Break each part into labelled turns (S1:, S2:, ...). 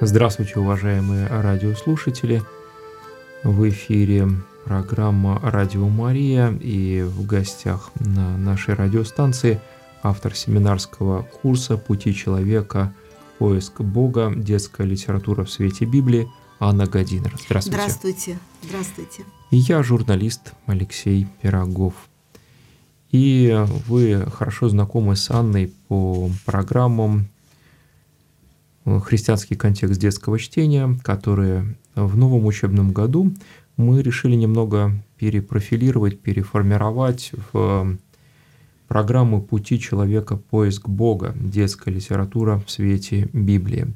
S1: Здравствуйте, уважаемые радиослушатели! В эфире программа «Радио Мария» и в гостях на нашей радиостанции автор семинарского курса «Пути человека. Поиск Бога. Детская литература в свете Библии» Анна Гадинер.
S2: Здравствуйте. Здравствуйте. Здравствуйте.
S1: И я журналист Алексей Пирогов. И вы хорошо знакомы с Анной по программам христианский контекст детского чтения, которые в новом учебном году мы решили немного перепрофилировать, переформировать в программу «Пути человека. Поиск Бога. Детская литература в свете Библии».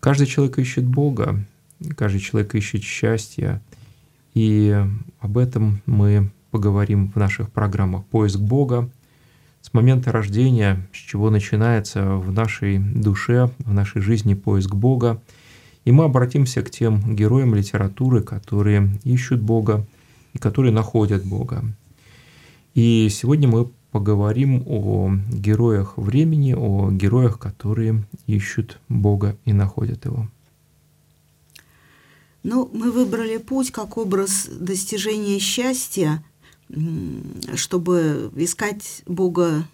S1: Каждый человек ищет Бога, каждый человек ищет счастья, и об этом мы поговорим в наших программах «Поиск Бога», с момента рождения, с чего начинается в нашей душе, в нашей жизни поиск Бога. И мы обратимся к тем героям литературы, которые ищут Бога и которые находят Бога. И сегодня мы поговорим о героях времени, о героях, которые ищут Бога и находят Его.
S2: Ну, мы выбрали путь как образ достижения счастья чтобы искать Бога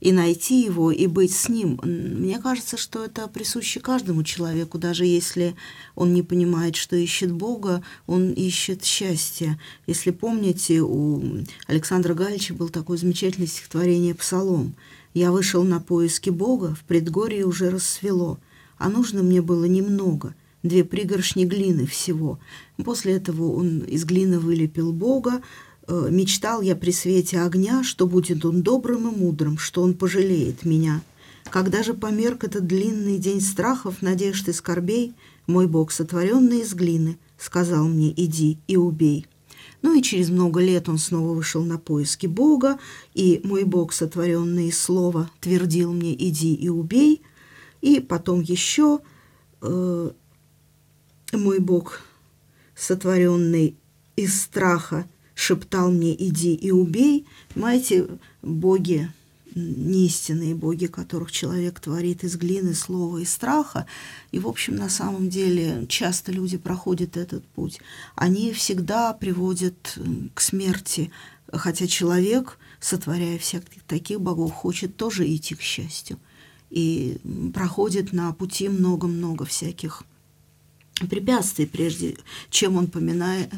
S2: и найти его, и быть с ним. Мне кажется, что это присуще каждому человеку, даже если он не понимает, что ищет Бога, он ищет счастье. Если помните, у Александра Галича был такое замечательное стихотворение «Псалом». «Я вышел на поиски Бога, в предгорье уже рассвело, а нужно мне было немного — две пригоршни глины всего. После этого он из глины вылепил Бога, мечтал я при свете огня, что будет он добрым и мудрым, что он пожалеет меня. Когда же померк этот длинный день страхов, надежд и скорбей, мой Бог, сотворенный из глины, сказал мне «иди и убей». Ну и через много лет он снова вышел на поиски Бога, и мой Бог, сотворенный из слова, твердил мне «иди и убей». И потом еще э, мой Бог, сотворенный из страха, шептал мне «иди и убей». Понимаете, боги, неистинные боги, которых человек творит из глины, слова и страха. И, в общем, на самом деле часто люди проходят этот путь. Они всегда приводят к смерти, хотя человек, сотворяя всяких таких богов, хочет тоже идти к счастью. И проходит на пути много-много всяких препятствий, прежде чем он поминает,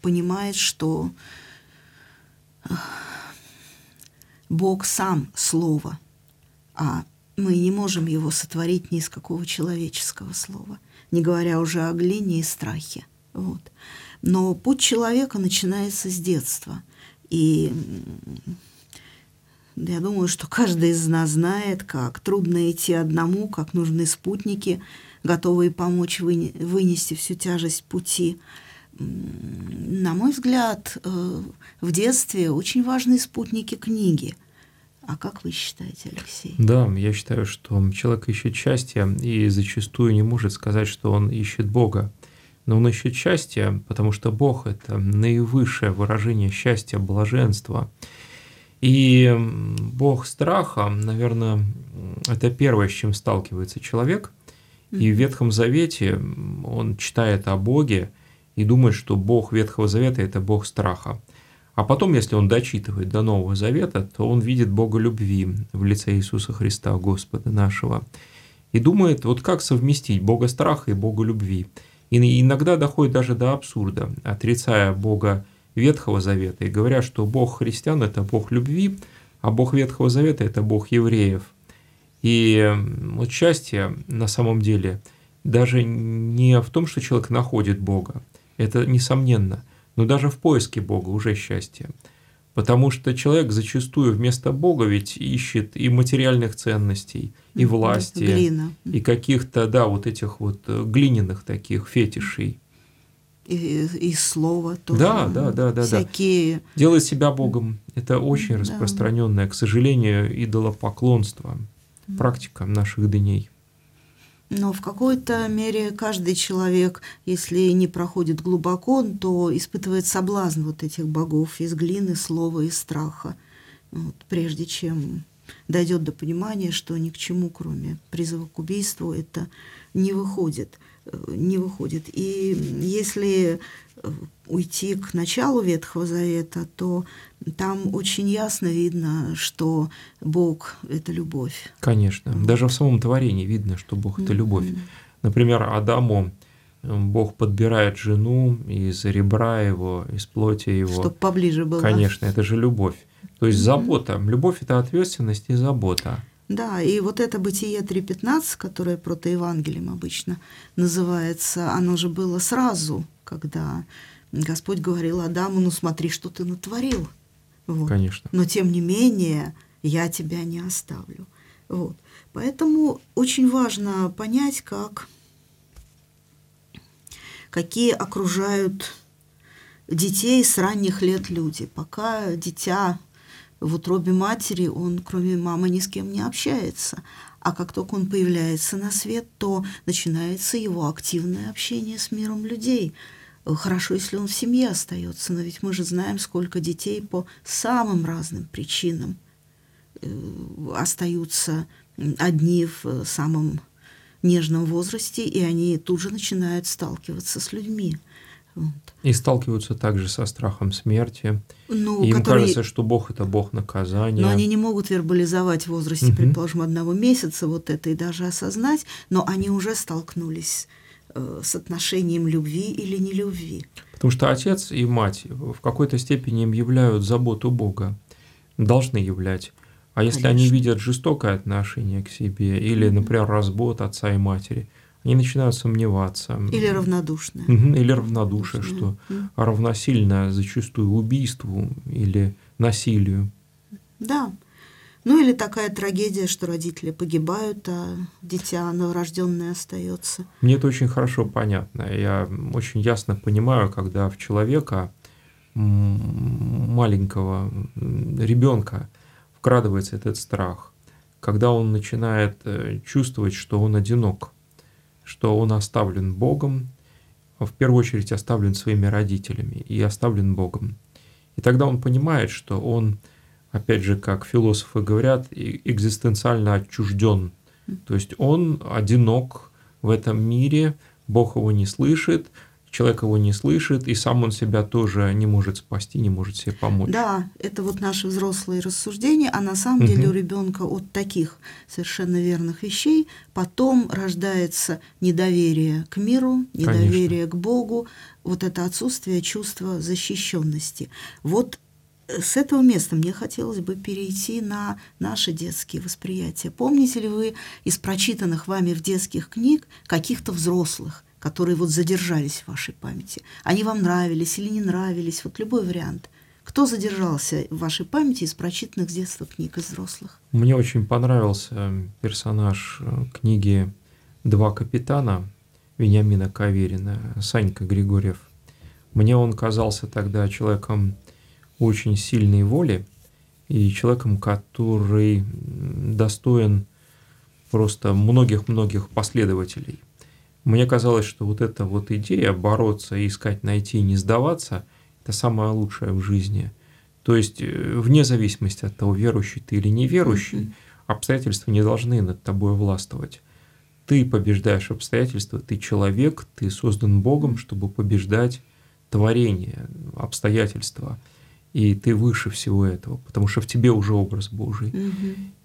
S2: понимает, что Бог сам Слово, а мы не можем его сотворить ни из какого человеческого слова, не говоря уже о глине и страхе. Вот. Но путь человека начинается с детства. И я думаю, что каждый из нас знает, как трудно идти одному, как нужны спутники, готовые помочь вынести всю тяжесть пути на мой взгляд, э, в детстве очень важные спутники книги. А как вы считаете, Алексей?
S1: Да, я считаю, что человек ищет счастья и зачастую не может сказать, что он ищет Бога. Но он ищет счастье, потому что Бог – это наивысшее выражение счастья, блаженства. И Бог страха, наверное, это первое, с чем сталкивается человек. И в Ветхом Завете он читает о Боге, и думает, что Бог Ветхого Завета – это Бог страха. А потом, если он дочитывает до Нового Завета, то он видит Бога любви в лице Иисуса Христа, Господа нашего. И думает, вот как совместить Бога страха и Бога любви. И иногда доходит даже до абсурда, отрицая Бога Ветхого Завета и говоря, что Бог христиан – это Бог любви, а Бог Ветхого Завета – это Бог евреев. И вот счастье на самом деле даже не в том, что человек находит Бога, это несомненно. Но даже в поиске Бога уже счастье. Потому что человек зачастую вместо Бога ведь ищет и материальных ценностей, и власти,
S2: Глина.
S1: и каких-то, да, вот этих вот э, глиняных таких фетишей.
S2: И, и слова тоже.
S1: Да, да, да, да.
S2: Всякие...
S1: Да. Делать себя Богом – это очень да. распространенное, к сожалению, идолопоклонство, практика наших дней.
S2: Но в какой-то мере каждый человек, если не проходит глубоко, то испытывает соблазн вот этих богов из глины, слова и страха, вот, прежде чем дойдет до понимания, что ни к чему, кроме призыва к убийству, это не выходит. Э, не выходит. И если уйти к началу Ветхого Завета, то там очень ясно видно, что Бог — это любовь.
S1: Конечно. Даже в самом творении видно, что Бог — это любовь. Например, Адаму Бог подбирает жену из ребра его, из плоти его.
S2: Чтобы поближе было.
S1: Конечно, это же любовь. То есть забота. Любовь – это ответственность и забота.
S2: Да, и вот это «Бытие 3.15», которое протоевангелием обычно называется, оно же было сразу, когда Господь говорил Адаму, ну смотри, что ты натворил.
S1: Вот. Конечно.
S2: Но тем не менее, я тебя не оставлю. Вот. Поэтому очень важно понять, как, какие окружают детей с ранних лет люди. Пока дитя в утробе матери он, кроме мамы, ни с кем не общается. А как только он появляется на свет, то начинается его активное общение с миром людей. Хорошо, если он в семье остается, но ведь мы же знаем, сколько детей по самым разным причинам э, остаются одни в самом нежном возрасте, и они тут же начинают сталкиваться с людьми.
S1: Вот. И сталкиваются также со страхом смерти. Ну, и им которые... кажется, что Бог это Бог наказания.
S2: Но они не могут вербализовать в возрасте, угу. предположим, одного месяца вот это и даже осознать, но они уже столкнулись э, с отношением любви или нелюбви.
S1: Потому что отец и мать в какой-то степени им являют заботу Бога, должны являть. А если Конечно. они видят жестокое отношение к себе или, например, развод отца и матери, они начинают сомневаться.
S2: Или равнодушны.
S1: Или равнодушие, что равносильно зачастую убийству или насилию.
S2: Да. Ну или такая трагедия, что родители погибают, а дитя новорожденное остается.
S1: Мне это очень хорошо понятно. Я очень ясно понимаю, когда в человека маленького ребенка вкрадывается этот страх, когда он начинает э, чувствовать, что он одинок, что он оставлен Богом, в первую очередь оставлен своими родителями и оставлен Богом. И тогда он понимает, что он, опять же, как философы говорят, экзистенциально отчужден. То есть он одинок в этом мире, Бог его не слышит, человек его не слышит, и сам он себя тоже не может спасти, не может себе помочь.
S2: Да, это вот наши взрослые рассуждения, а на самом угу. деле у ребенка от таких совершенно верных вещей потом рождается недоверие к миру, недоверие Конечно. к Богу, вот это отсутствие чувства защищенности. Вот э, с этого места мне хотелось бы перейти на наши детские восприятия. Помните ли вы из прочитанных вами в детских книг каких-то взрослых, которые вот задержались в вашей памяти? Они вам нравились или не нравились? Вот любой вариант. Кто задержался в вашей памяти из прочитанных с детства книг из взрослых?
S1: Мне очень понравился персонаж э, книги «Два капитана» Вениамина Каверина, Санька Григорьев. Мне он казался тогда человеком очень сильной воли и человеком, который достоин просто многих-многих последователей. Мне казалось, что вот эта вот идея бороться, искать, найти, не сдаваться, это самое лучшее в жизни. То есть э, вне зависимости от того, верующий ты или неверующий, обстоятельства не должны над тобой властвовать. Ты побеждаешь обстоятельства, ты человек, ты создан Богом, чтобы побеждать творение, обстоятельства. И ты выше всего этого, потому что в тебе уже образ Божий.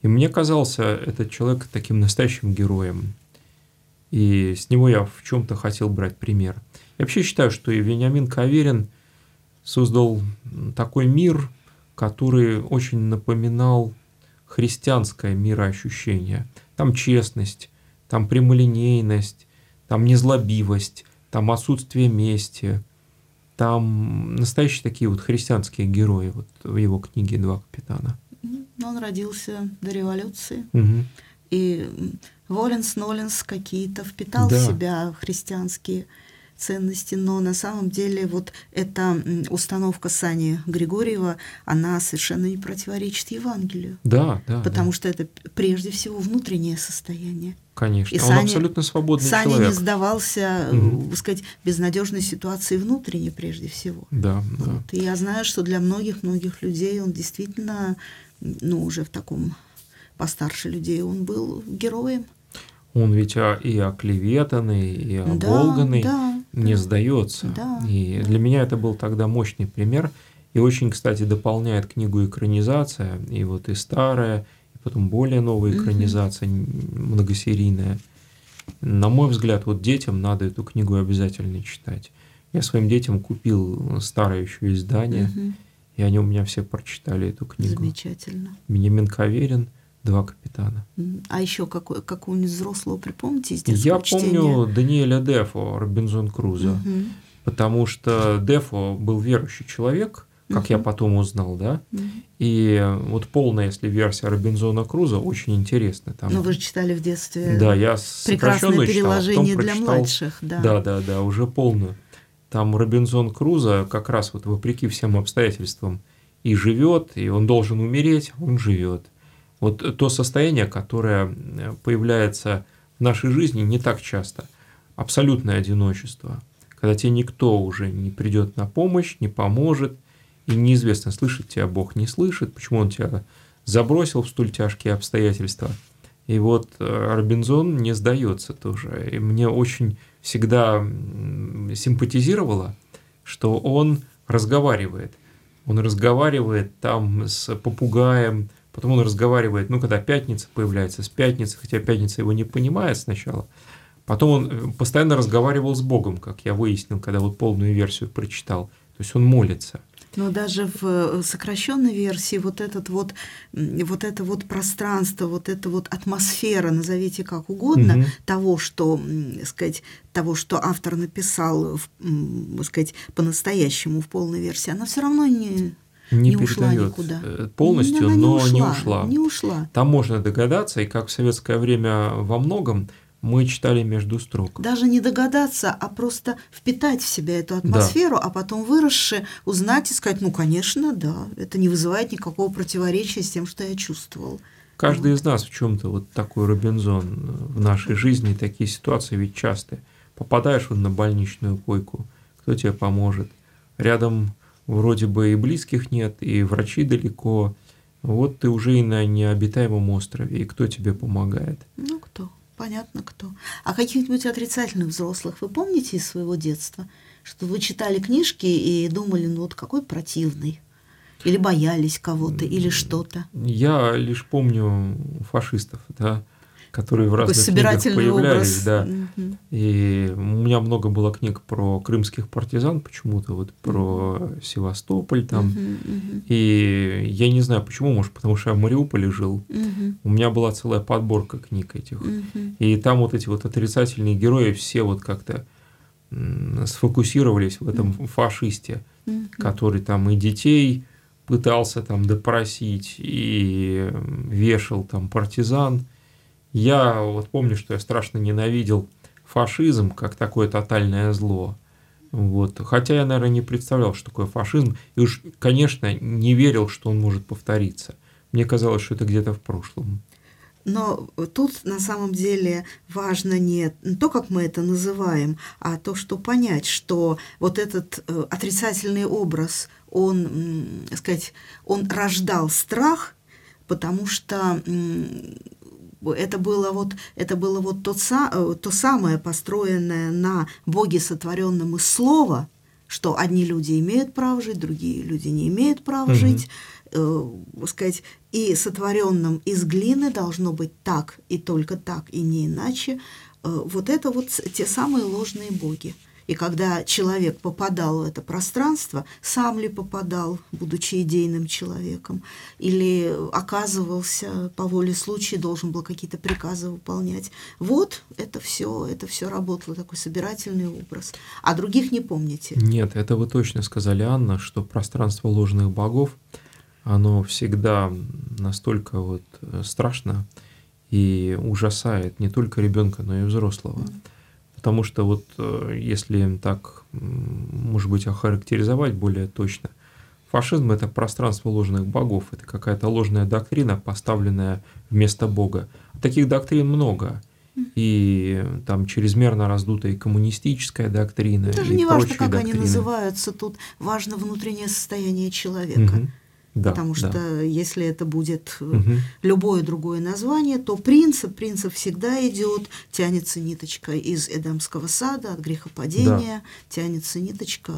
S1: И мне казался этот человек таким настоящим героем. И с него я в чем-то хотел брать пример. Я вообще считаю, что и Вениамин Каверин создал такой мир, который очень напоминал христианское мироощущение. Там честность, там прямолинейность, там незлобивость, там отсутствие мести, там настоящие такие вот христианские герои вот в его книге «Два капитана».
S2: Он родился до революции. Угу. И Воленс, Ноленс какие-то впитал да. в себя христианские ценности, но на самом деле вот эта установка Сани Григорьева, она совершенно не противоречит Евангелию.
S1: Да, да.
S2: Потому
S1: да.
S2: что это прежде всего внутреннее состояние.
S1: Конечно, и он Саня, абсолютно свободный
S2: Саня
S1: человек.
S2: не сдавался, угу. так сказать, безнадежной ситуации внутренней прежде всего.
S1: Да,
S2: вот.
S1: да.
S2: И я знаю, что для многих-многих людей он действительно, ну, уже в таком постарше людей, он был героем.
S1: Он ведь и оклеветанный, и оболганный,
S2: да,
S1: не
S2: да,
S1: сдается.
S2: Да,
S1: и
S2: да.
S1: для меня это был тогда мощный пример. И очень, кстати, дополняет книгу экранизация, и вот и старая, и потом более новая экранизация, многосерийная. На мой взгляд, вот детям надо эту книгу обязательно читать. Я своим детям купил старое еще издание,
S2: Мгм.
S1: и они у меня все прочитали эту книгу.
S2: Замечательно.
S1: Бенjamin Каверин, «Два капитана».
S2: А еще какой, какого-нибудь взрослого припомните из
S1: Я
S2: чтения?
S1: помню Даниэля Дефо, Робинзон Крузо,
S2: Мгм.
S1: потому что Дефо был верующий человек, как я
S2: Мгм.
S1: потом узнал, да,
S2: Мгм.
S1: и вот полная, если версия Робинзона Крузо, очень интересная. Там,
S2: Ну, вы же читали в детстве
S1: да, я
S2: прекрасное
S1: читал, а
S2: переложение для
S1: прочитал-
S2: младших. Да.
S1: Да, да, да, уже полную. Там Робинзон Крузо как раз вот вопреки всем обстоятельствам и живет, и он должен умереть, он живет. Вот то состояние, которое появляется в нашей жизни не так часто. Абсолютное одиночество. Когда тебе никто уже не придет на помощь, не поможет, и неизвестно, слышит тебя Бог, не слышит, почему он тебя забросил в столь тяжкие обстоятельства. И вот э, Робинзон не сдается тоже. И мне очень всегда симпатизировало, что он разговаривает. Он разговаривает там с попугаем, потом он разговаривает, ну, когда пятница появляется, с пятницы, хотя пятница его не понимает сначала. Потом он э, постоянно разговаривал с Богом, как я выяснил, когда вот полную версию прочитал. То есть он молится.
S2: Но даже в э, сокращенной версии вот этот вот, вот это вот пространство, вот эта вот атмосфера, назовите как угодно,
S1: Мгм.
S2: того, что, сказать, того, что автор написал, в, сказать, по-настоящему в полной версии, она все равно не,
S1: Не,
S2: не ушла никуда.
S1: э, полностью,
S2: Она
S1: но не ушла.
S2: Не ушла.
S1: Там можно догадаться, и как в советское время во многом мы читали между строк.
S2: Даже не догадаться, а просто впитать в себя эту атмосферу, а потом выросши узнать и сказать, ну, конечно, да, это не вызывает никакого противоречия с тем, что я чувствовал.
S1: Каждый из нас в чем-то вот такой Робинзон в нашей жизни, такие ситуации ведь частые. Попадаешь вот на больничную койку, кто тебе поможет? Рядом вроде бы и близких нет, и врачи далеко. Вот ты уже и на необитаемом острове, и кто тебе помогает?
S2: Ну, кто? Понятно, кто. А каких-нибудь отрицательных взрослых вы помните из своего детства? Что вы читали книжки и думали, ну вот какой противный. Или боялись кого-то, или что-то.
S1: Я лишь помню фашистов, да, которые в разных книгах появлялись,
S2: образ.
S1: да.
S2: Мгм.
S1: И у меня много было книг про крымских партизан, почему-то вот про Севастополь там.
S2: Мгм, мгм,
S1: И я не знаю почему, может, потому что я в Мариуполе жил.
S2: мгм,
S1: У меня была целая подборка книг этих.
S2: мгм.
S1: И там вот эти вот отрицательные герои все вот как-то сфокусировались в этом фашисте,
S2: Мгм.
S1: который там и детей пытался там допросить, и вешал там партизан. Я вот помню, что я страшно ненавидел фашизм как такое тотальное зло. Вот. Хотя я, наверное, не представлял, что такое фашизм. И уж, конечно, не верил, что он может повториться. Мне казалось, что это где-то в прошлом.
S2: Но тут на самом деле важно не то, как мы это называем, а то, что понять, что вот этот э, отрицательный образ, он, сказать, он рождал страх, потому что это было вот, это было вот тот, э, то самое построенное на Боге сотворенном из слова, что одни люди имеют право жить, другие люди не имеют права
S1: Мгм.
S2: жить, э, сказать, и сотворенном из глины должно быть так и только так и не иначе. Э, вот это вот те самые ложные боги. И когда человек попадал в это пространство, сам ли попадал, будучи идейным человеком, или оказывался по воле случая, должен был какие-то приказы выполнять. Вот это все, это все работало, такой собирательный образ. А других не помните.
S1: Нет, это вы точно сказали, Анна, что пространство ложных богов, оно всегда настолько вот э, страшно и ужасает не только ребенка, но и взрослого. Потому что вот э, если так, может быть, охарактеризовать более точно, фашизм это пространство ложных богов, это какая-то ложная доктрина, поставленная вместо Бога. Таких доктрин много. И там чрезмерно раздутая коммунистическая доктрина,
S2: Даже
S1: и
S2: не важно, как они
S1: доктрины.
S2: называются, тут важно внутреннее состояние человека.
S1: Мгм. Да,
S2: Потому что
S1: да.
S2: если это будет
S1: Мгм.
S2: любое другое название, то принцип, принцип всегда идет, тянется ниточка из Эдемского сада, от грехопадения, тянется ниточка,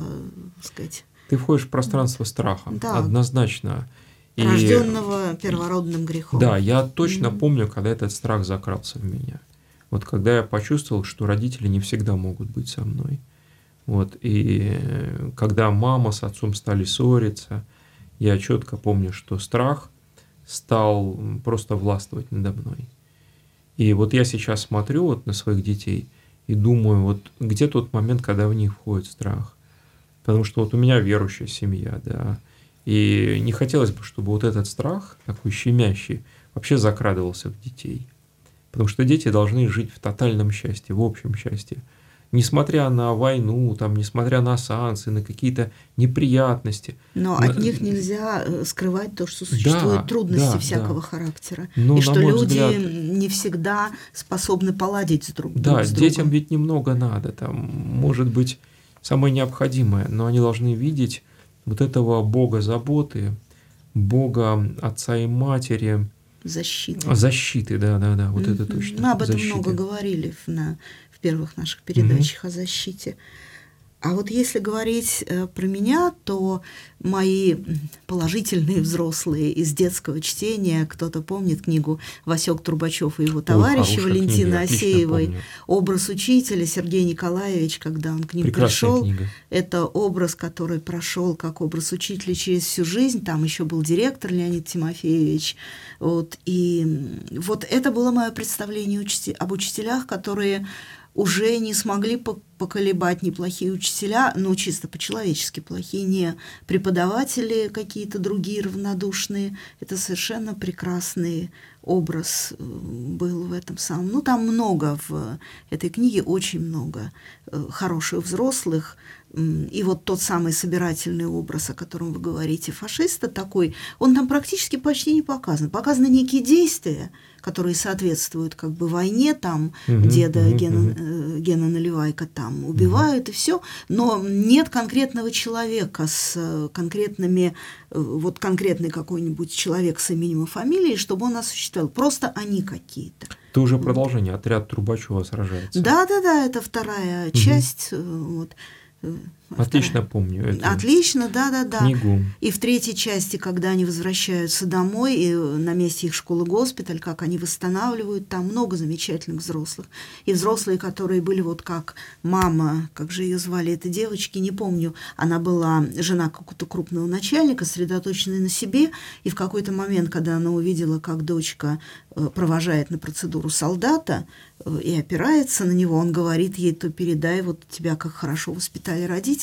S2: так сказать,
S1: Ты входишь в пространство страха,
S2: Да.
S1: однозначно. И-
S2: рожденного первородным грехом.
S1: Да, я точно
S2: Мгм.
S1: помню, когда этот страх закрался в меня. Вот когда я почувствовал, что родители не всегда могут быть со мной. Вот, и э, когда мама с отцом стали ссориться, я четко помню, что страх стал просто властвовать надо мной. И вот я сейчас смотрю вот на своих детей и думаю, вот где тот момент, когда в них входит страх. Потому что вот у меня верующая семья, да, и не хотелось бы, чтобы вот этот страх, такой щемящий, вообще закрадывался в детей. Потому что дети должны жить в тотальном счастье, в общем счастье. Несмотря на войну, там, несмотря на санкции, на какие-то неприятности.
S2: Но
S1: Но-
S2: от них нельзя э, скрывать то, что существуют
S1: Да,
S2: трудности
S1: да,
S2: всякого
S1: да.
S2: характера.
S1: Но,
S2: и
S1: на
S2: что люди
S1: взгляд,
S2: не всегда способны поладить с друг,
S1: Да,
S2: друг с
S1: детям
S2: другом.
S1: ведь немного надо, там, может быть, самое необходимое, но они должны видеть вот этого Бога заботы, Бога отца и матери,
S2: Защита.
S1: защиты, да-да-да, вот это
S2: Мгм.
S1: точно.
S2: Мы об этом
S1: защиты.
S2: много говорили на, первых наших передачах о защите. А вот если говорить э, про меня, то мои положительные взрослые из детского чтения, кто-то помнит книгу Васек Трубачев и его товарищи
S1: хорошая
S2: Валентины
S1: книга,
S2: Асеевой,
S1: помню.
S2: образ учителя Сергей Николаевич, когда он к ним
S1: Прекрасная
S2: пришел,
S1: книга.
S2: это образ, который прошел как образ учителя через всю жизнь. Там еще был директор Леонид Тимофеевич. Вот, и вот это было мое представление об учителях, которые уже не смогли по- поколебать неплохие учителя, ну, чисто по-человечески плохие, не преподаватели какие-то другие равнодушные. Это совершенно прекрасный образ э, был в этом самом. Ну, там много в этой книге, очень много э, хороших взрослых. И вот тот самый собирательный образ, о котором вы говорите, фашиста такой, он там практически почти не показан. Показаны некие действия, которые соответствуют как бы войне, там
S1: Мгм,
S2: деда
S1: мгм,
S2: Гена, э, Гена Наливайка там убивают и все, но нет конкретного человека с э, конкретными, э, вот конкретный какой-нибудь человек с именем и фамилией, чтобы он осуществлял. Просто они какие-то.
S1: Это уже продолжение. Отряд Трубачева сражается.
S2: Да-да-да, это вторая часть. э, Вот,
S1: Отлично помню эту
S2: Отлично, да-да-да.
S1: книгу.
S2: И в третьей части, когда они возвращаются домой, и на месте их школы-госпиталь, как они восстанавливают, там много замечательных взрослых. И взрослые, которые были вот как мама, как же ее звали, этой девочки, не помню, она была жена какого-то крупного начальника, сосредоточенная на себе, и в какой-то момент, когда она увидела, как дочка э, провожает на процедуру солдата э, и опирается на него, он говорит ей, то передай, вот тебя как хорошо воспитали родители,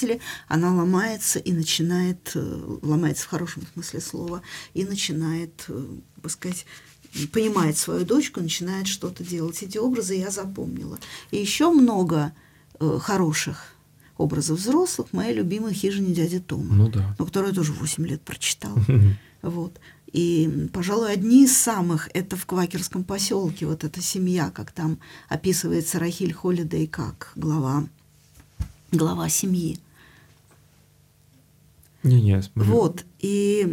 S2: она ломается и начинает, э, ломается в хорошем смысле слова, и начинает, э, так сказать, понимает свою дочку, начинает что-то делать. Эти образы я запомнила. И еще много э, хороших образов взрослых в моей любимой хижине дяди Тома,
S1: Ну да.
S2: ну, которую я тоже 8 лет прочитала. Вот. И, пожалуй, одни из самых это в Квакерском поселке, вот эта семья, как там описывается Рахиль Холидей как глава, глава семьи.
S1: Не-не, смотрю.
S2: Вот. И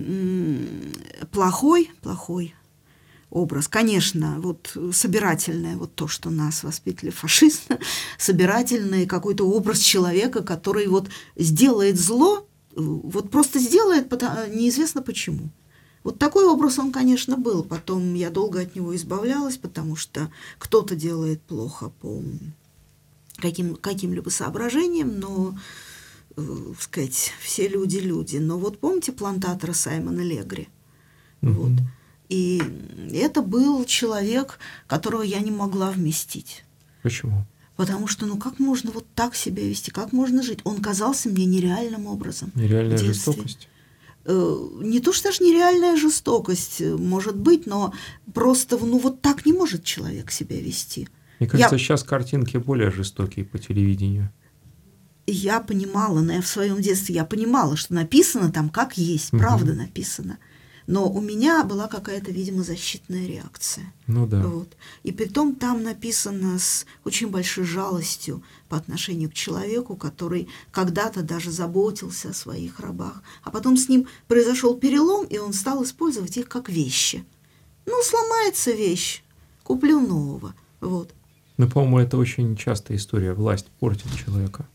S2: плохой, плохой образ. Конечно, вот собирательное, вот то, что нас воспитали фашисты, собирательный какой-то образ человека, который вот сделает зло, вот просто сделает, неизвестно почему. Вот такой образ он, конечно, был. Потом я долго от него избавлялась, потому что кто-то делает плохо по каким, каким-либо соображениям, но, э, сказать, все люди люди. Но вот помните плантатора Саймона Легри? Вот.
S1: Мгм.
S2: И это был человек, которого я не могла вместить.
S1: Почему?
S2: Потому что, ну как можно вот так себя вести, как можно жить? Он казался мне нереальным образом.
S1: Нереальная жестокость.
S2: Э, Не то, что даже нереальная жестокость э, может быть, но просто, ну вот так не может человек себя вести.
S1: Мне кажется, сейчас картинки более жестокие по телевидению.
S2: Я понимала, но я в своем детстве я понимала, что написано там как есть,
S1: Мгм.
S2: правда написано. Но у меня была какая-то, видимо, защитная реакция.
S1: Ну да.
S2: Вот. И притом там написано с очень большой жалостью по отношению к человеку, который когда-то даже заботился о своих рабах, а потом с ним произошел перелом, и он стал использовать их как вещи. Ну, сломается вещь, куплю нового. Вот.
S1: Ну, по-моему, это очень частая история. Власть портит человека.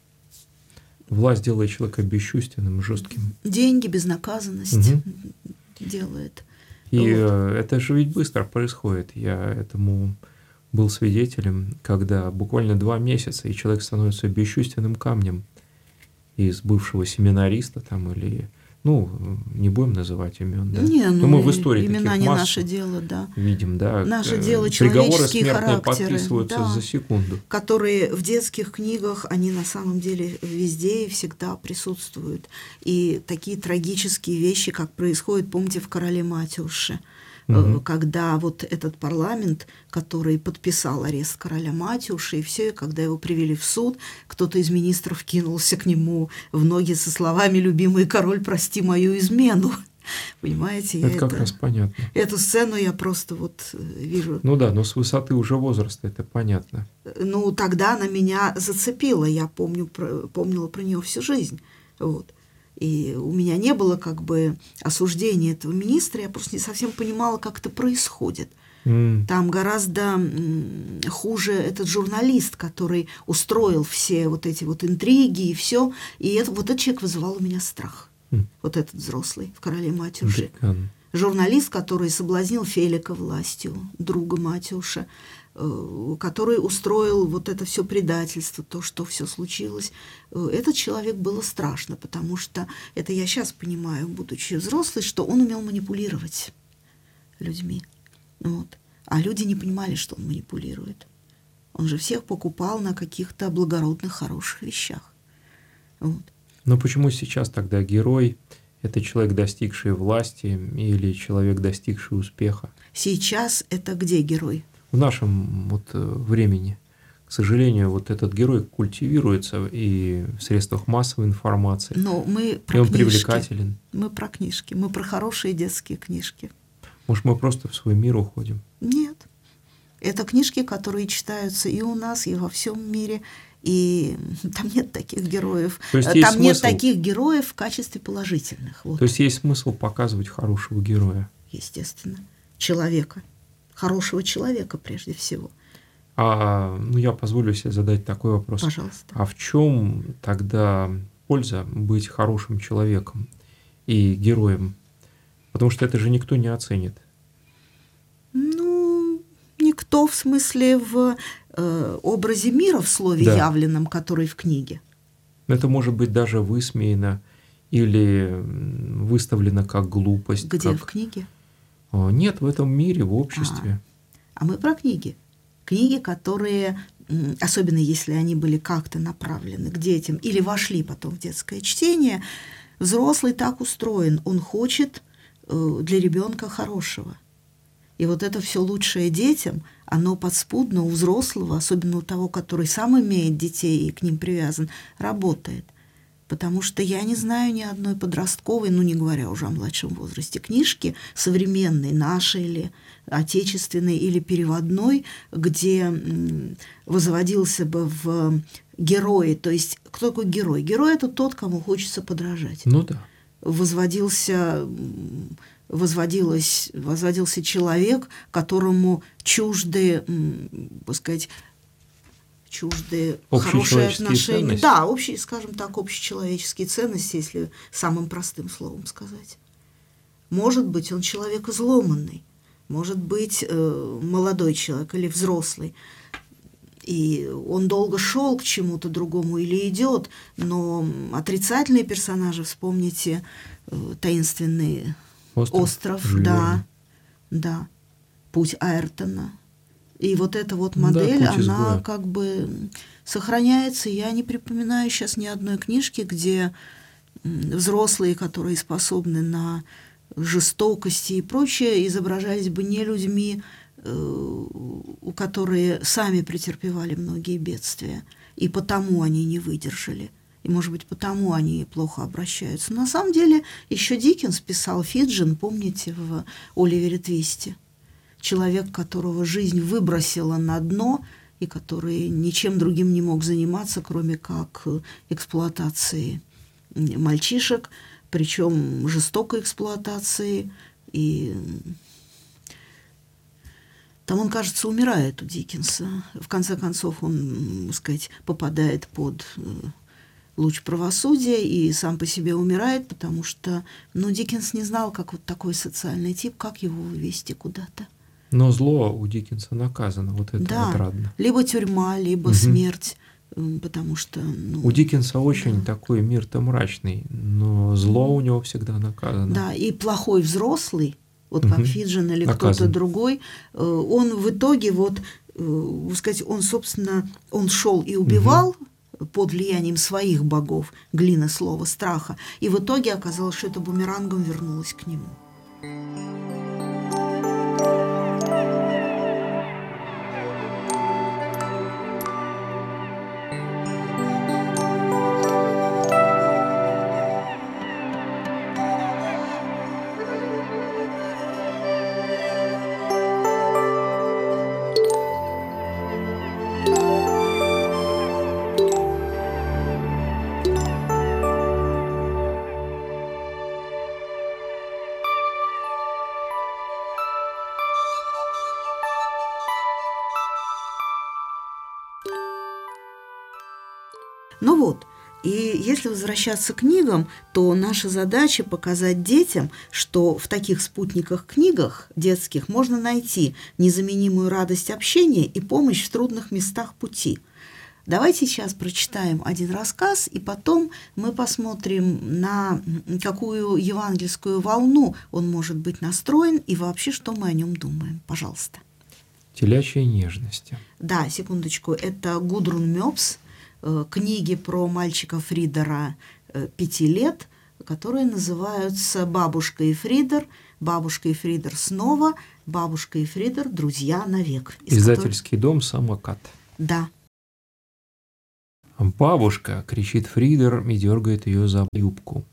S1: Власть делает человека бесчувственным, жестким.
S2: Деньги, безнаказанность угу. делает.
S1: И вот. Э, это же ведь быстро происходит. Я этому был свидетелем, когда буквально два месяца, и человек становится бесчувственным камнем из бывшего семинариста там или ну, не будем называть имен, да?
S2: Не, ну, мы в истории имена не наше дело, да.
S1: Видим, да.
S2: Наше дело человеческие характеры,
S1: подписываются да, за секунду.
S2: Которые в детских книгах, они на самом деле везде и всегда присутствуют. И такие трагические вещи, как происходит, помните, в «Короле Матюше», угу. когда вот этот парламент, который подписал арест короля Матюша, и все, и когда его привели в суд, кто-то из министров кинулся к нему в ноги со словами «Любимый король, прости мою измену». Понимаете?
S1: Это я как это, раз понятно.
S2: Эту сцену я просто вот э, вижу.
S1: Ну да, но с высоты уже возраста это понятно.
S2: Ну, тогда она меня зацепила, я помню, помнила про нее всю жизнь. Вот. И у меня не было как бы осуждения этого министра, я просто не совсем понимала, как это происходит. Mm. Там гораздо хуже этот журналист, который устроил все вот эти вот интриги и все. И это, вот этот человек вызывал у меня страх. Mm. Вот этот взрослый в «Короле Матюши». Mm. Журналист, который соблазнил Фелика властью, друга Матюша. Э, который устроил вот это все предательство, то, что все случилось, э, этот человек было страшно, потому что это я сейчас понимаю, будучи взрослой, что он умел манипулировать людьми. Вот. А люди не понимали, что он манипулирует. Он же всех покупал на каких-то благородных, хороших вещах. Вот.
S1: Но почему сейчас тогда герой – это человек, достигший власти, или человек, достигший успеха?
S2: Сейчас это где герой?
S1: В нашем вот э, времени. К сожалению, вот этот герой культивируется и в средствах массовой информации.
S2: Но мы про
S1: и он
S2: книжки.
S1: привлекателен.
S2: Мы про книжки, мы про хорошие детские книжки.
S1: Может, мы просто в свой мир уходим?
S2: Нет. Это книжки, которые читаются и у нас, и во всем мире. И там нет таких героев.
S1: То есть
S2: там
S1: есть
S2: нет
S1: смысл...
S2: таких героев в качестве положительных. Вот.
S1: То есть есть смысл показывать хорошего героя.
S2: Естественно. Человека хорошего человека прежде всего.
S1: А, ну, я позволю себе задать такой вопрос.
S2: Пожалуйста.
S1: А в чем тогда польза быть хорошим человеком и героем? Потому что это же никто не оценит.
S2: Ну, никто в смысле в э, образе мира в слове да. явленном, который в книге.
S1: Это может быть даже высмеяно или выставлено как глупость.
S2: Где
S1: как...
S2: в книге?
S1: Нет, в этом мире, в обществе.
S2: А, а мы про книги. Книги, которые, особенно если они были как-то направлены к детям или вошли потом в детское чтение, взрослый так устроен, он хочет э, для ребенка хорошего. И вот это все лучшее детям, оно подспудно у взрослого, особенно у того, который сам имеет детей и к ним привязан, работает потому что я не знаю ни одной подростковой, ну не говоря уже о младшем возрасте, книжки современной, нашей или отечественной или переводной, где возводился бы в герои, то есть кто такой герой? Герой это тот, кому хочется подражать.
S1: Ну да.
S2: Возводился возводилось, возводился человек, которому чужды, так сказать, чуждые хорошие отношения. Ценности. Да, общие, скажем так, общечеловеческие ценности, если самым простым словом сказать. Может быть, он человек изломанный, может быть, э, молодой человек или взрослый, и он долго шел к чему-то другому или идет, но отрицательные персонажи, вспомните э, таинственный остров, остров да, да, путь Айртона – и вот эта вот модель, да, она как бы сохраняется. Я не припоминаю сейчас ни одной книжки, где взрослые, которые способны на жестокости и прочее, изображались бы не людьми, э, у которые сами претерпевали многие бедствия, и потому они не выдержали. и, может быть, потому они плохо обращаются. Но на самом деле еще Диккенс писал Фиджин, помните, в Оливере Твисте. Человек, которого жизнь выбросила на дно, и который ничем другим не мог заниматься, кроме как эксплуатацией мальчишек, причем жестокой эксплуатацией. И там он, кажется, умирает у Диккенса. В конце концов, он, так сказать, попадает под э, луч правосудия и сам по себе умирает, потому что, ну, Диккенс не знал, как вот такой социальный тип, как его вывести куда-то.
S1: Но зло у Диккенса наказано, вот это
S2: да,
S1: отрадно.
S2: либо тюрьма, либо угу. смерть, потому что... Ну,
S1: у Диккенса очень да. такой мир-то мрачный, но зло у него всегда наказано.
S2: Да, и плохой взрослый, вот как угу. Фиджин или кто-то другой, э, он в итоге вот, э, сказать, он, собственно, он шел и убивал, угу под влиянием своих богов, глина слова страха, и в итоге оказалось, что это бумерангом вернулось к нему. Возвращаться к книгам, то наша задача показать детям, что в таких спутниках-книгах детских можно найти незаменимую радость общения и помощь в трудных местах пути. Давайте сейчас прочитаем один рассказ, и потом мы посмотрим, на какую евангельскую волну он может быть настроен и вообще, что мы о нем думаем. Пожалуйста.
S1: Телячья нежности.
S2: Да, секундочку. Это Гудрун Э, книги про мальчика Фридера э, пяти лет, которые называются «Бабушка и Фридер», «Бабушка и Фридер снова», «Бабушка и Фридер. Друзья навек».
S1: Издательский которых... дом «Самокат».
S2: Да.
S1: «Бабушка!» – кричит Фридер и дергает ее за юбку.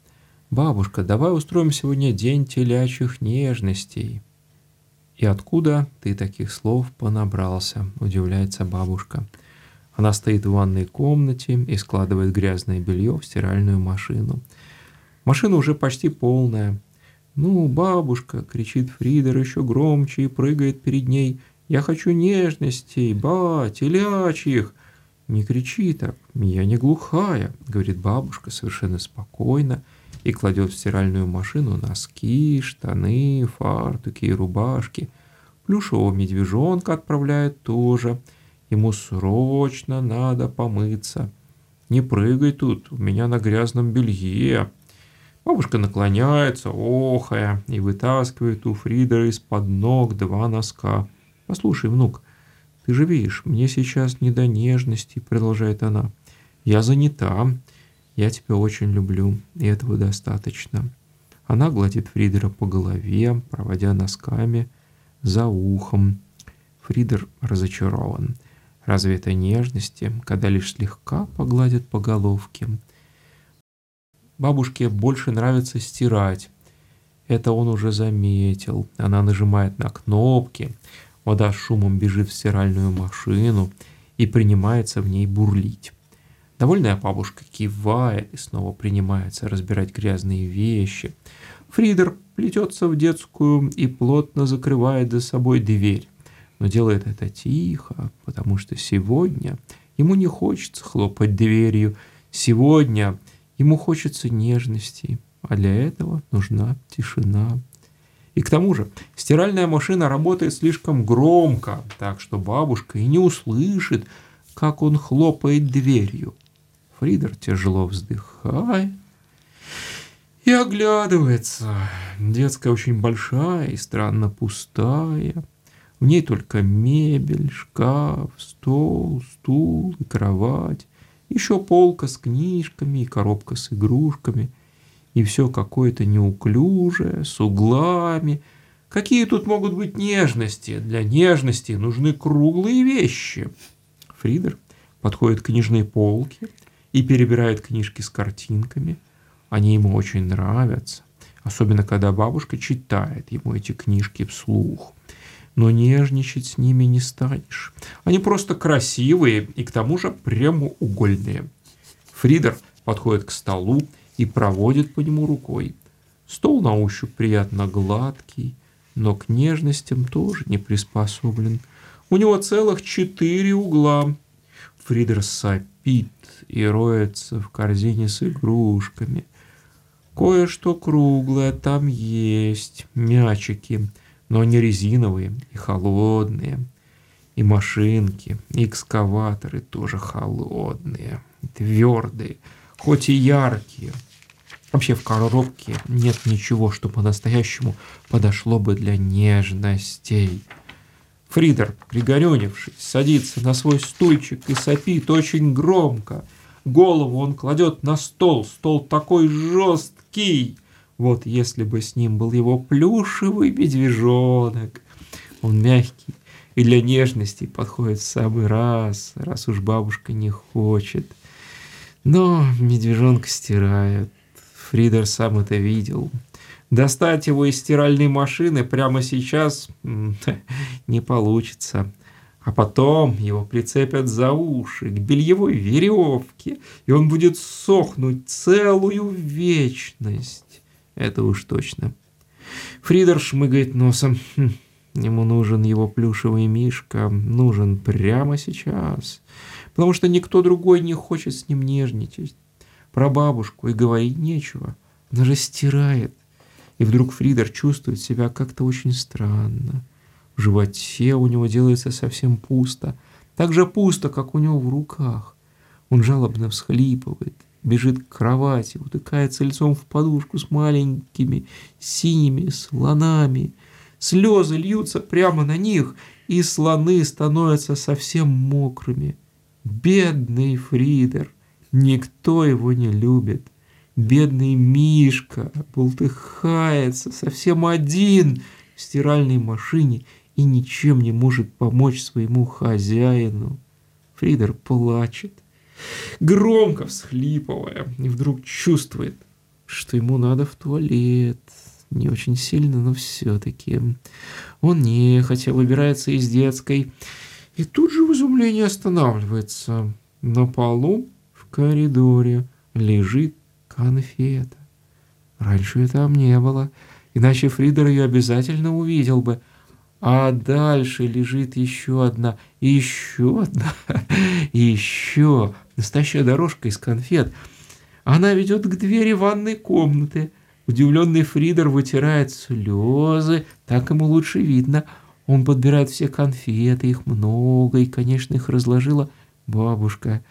S1: «Бабушка, давай устроим сегодня день телячьих нежностей». «И откуда ты таких слов понабрался?» – удивляется бабушка. Она стоит в ванной комнате и складывает грязное белье в стиральную машину. Машина уже почти полная. «Ну, бабушка!» — кричит Фридер еще громче и прыгает перед ней. «Я хочу нежностей, ба, телячьих!» «Не кричи так, я не глухая», — говорит бабушка совершенно спокойно и кладет в стиральную машину носки, штаны, фартуки и рубашки. Плюшевого медвежонка отправляет тоже — Ему срочно надо помыться. Не прыгай тут, у меня на грязном белье. Бабушка наклоняется, охая, и вытаскивает у Фридера из-под ног два носка. «Послушай, внук, ты же видишь, мне сейчас не до нежности», — продолжает она. «Я занята, я тебя очень люблю, и этого достаточно». Она гладит Фридера по голове, проводя носками за ухом. Фридер разочарован. Разве это нежности, когда лишь слегка погладят по головке? Бабушке больше нравится стирать. Это он уже заметил. Она нажимает на кнопки, вода шумом бежит в стиральную машину и принимается в ней бурлить. Довольная бабушка кивает и снова принимается разбирать грязные вещи. Фридер плетется в детскую и плотно закрывает за собой дверь но делает это тихо, потому что сегодня ему не хочется хлопать дверью, сегодня ему хочется нежности, а для этого нужна тишина. И к тому же стиральная машина работает слишком громко, так что бабушка и не услышит, как он хлопает дверью. Фридер тяжело вздыхает и оглядывается. Детская очень большая и странно пустая. В ней только мебель, шкаф, стол, стул и кровать, еще полка с книжками и коробка с игрушками, и все какое-то неуклюжее, с углами. Какие тут могут быть нежности? Для нежности нужны круглые вещи. Фридер подходит к книжной полке и перебирает книжки с картинками. Они ему очень нравятся, особенно когда бабушка читает ему эти книжки вслух. Но нежничать с ними не станешь. Они просто красивые и к тому же прямоугольные. Фридер подходит к столу и проводит по нему рукой. Стол на ощупь приятно гладкий, но к нежностям тоже не приспособлен. У него целых четыре угла. Фридер сопит и роется в корзине с игрушками. Кое-что круглое там есть, мячики, но не резиновые и холодные. И машинки, и экскаваторы тоже холодные, твердые, хоть и яркие. Вообще в коробке нет ничего, что по-настоящему подошло бы для нежностей. Фридер, пригорюнившись, садится на свой стульчик и сопит очень громко. Голову он кладет на стол, стол такой жесткий. Вот если бы с ним был его плюшевый медвежонок. Он мягкий и для нежности подходит в самый раз, раз уж бабушка не хочет. Но медвежонка стирают. Фридер сам это видел. Достать его из стиральной машины прямо сейчас не получится. А потом его прицепят за уши к бельевой веревке, и он будет сохнуть целую вечность. Это уж точно. Фридер шмыгает носом. Хм, ему нужен его плюшевый мишка, нужен прямо сейчас, потому что никто другой не хочет с ним нежничать. Про бабушку и говорить нечего. Она же стирает. И вдруг Фридер чувствует себя как-то очень странно. В животе у него делается совсем пусто. Так же пусто, как у него в руках. Он жалобно всхлипывает, бежит к кровати, утыкается лицом в подушку с маленькими синими слонами. Слезы льются прямо на них, и слоны становятся совсем мокрыми. Бедный Фридер, никто его не любит. Бедный Мишка бултыхается совсем один в стиральной машине и ничем не может помочь своему хозяину. Фридер плачет, громко всхлипывая, и вдруг чувствует, что ему надо в туалет. Не очень сильно, но все-таки. Он нехотя выбирается из детской и тут же в изумлении останавливается. На полу в коридоре лежит конфета. Раньше ее там не было, иначе Фридер ее обязательно увидел бы. А дальше лежит еще одна, и еще одна, и еще. Настоящая дорожка из конфет. Она ведет к двери ванной комнаты. Удивленный Фридер вытирает слезы, так ему лучше видно. Он подбирает все конфеты, их много, и, конечно, их разложила бабушка.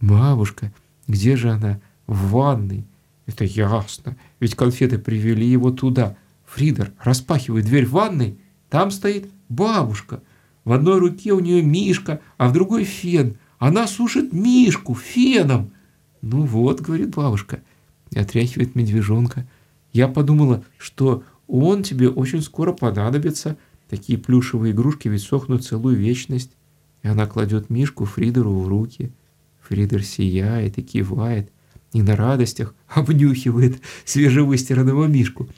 S1: Бабушка, где же она? В ванной. Это ясно, ведь конфеты привели его туда. Фридер распахивает дверь в ванной, там стоит бабушка. В одной руке у нее мишка, а в другой фен. Она сушит мишку феном. Ну вот, говорит бабушка, и отряхивает медвежонка. Я подумала, что он тебе очень скоро понадобится. Такие плюшевые игрушки ведь сохнут целую вечность. И она кладет мишку Фридеру в руки. Фридер сияет и кивает и на радостях обнюхивает свежевыстиранного мишку.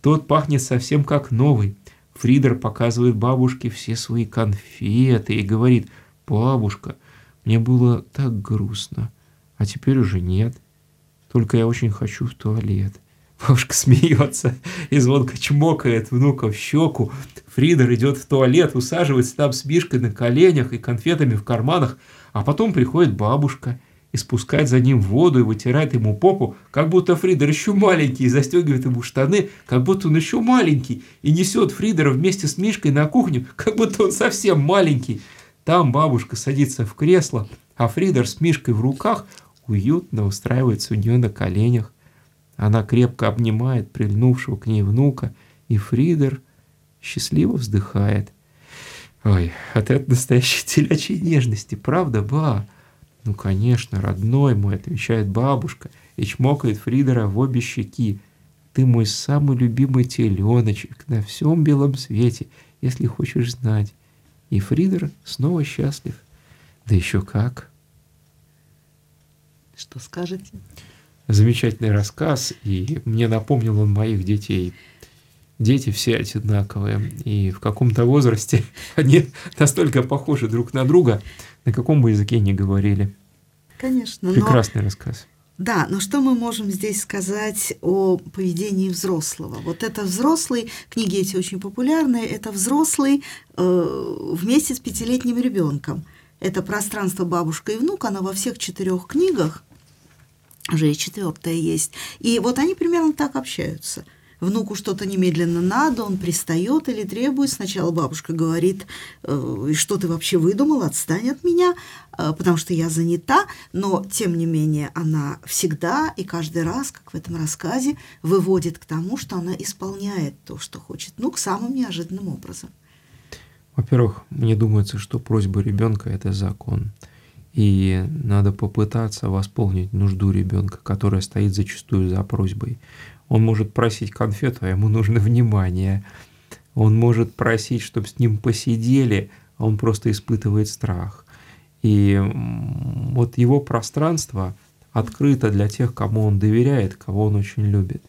S1: Тот пахнет совсем как новый. Фридер показывает бабушке все свои конфеты и говорит, «Бабушка, мне было так грустно, а теперь уже нет. Только я очень хочу в туалет». Бабушка смеется и звонко чмокает внука в щеку. Фридер идет в туалет, усаживается там с Мишкой на коленях и конфетами в карманах, а потом приходит бабушка – и спускает за ним воду и вытирает ему попу, как будто Фридер еще маленький, и застегивает ему штаны, как будто он еще маленький, и несет Фридера вместе с Мишкой на кухню, как будто он совсем маленький. Там бабушка садится в кресло, а Фридер с Мишкой в руках уютно устраивается у нее на коленях. Она крепко обнимает прильнувшего к ней внука, и Фридер счастливо вздыхает. Ой, от этой настоящей телячьей нежности, правда, ба? «Ну, конечно, родной мой», — отвечает бабушка и чмокает Фридера в обе щеки. «Ты мой самый любимый теленочек на всем белом свете, если хочешь знать». И Фридер снова счастлив. Да еще как.
S2: Что скажете?
S1: Замечательный рассказ, и мне напомнил он моих детей. Дети все одинаковые, и в каком-то возрасте они настолько похожи друг на друга, на каком бы языке ни говорили.
S2: Конечно.
S1: Прекрасный но... рассказ.
S2: Да, но что мы можем здесь сказать о поведении взрослого? Вот это взрослый, книги эти очень популярные, это взрослый э, вместе с пятилетним ребенком. Это пространство бабушка и внук, оно во всех четырех книгах, уже и четвертая есть. И вот они примерно так общаются – внуку что-то немедленно надо, он пристает или требует. Сначала бабушка говорит, э, что ты вообще выдумал, отстань от меня, э, потому что я занята, но тем не менее она всегда и каждый раз, как в этом рассказе, выводит к тому, что она исполняет то, что хочет, ну, к самым неожиданным образом.
S1: Во-первых, мне думается, что просьба ребенка это закон. И надо попытаться восполнить нужду ребенка, которая стоит зачастую за просьбой. Он может просить конфету, а ему нужно внимание. Он может просить, чтобы с ним посидели, а он просто испытывает страх. И вот его пространство открыто для тех, кому он доверяет, кого он очень любит.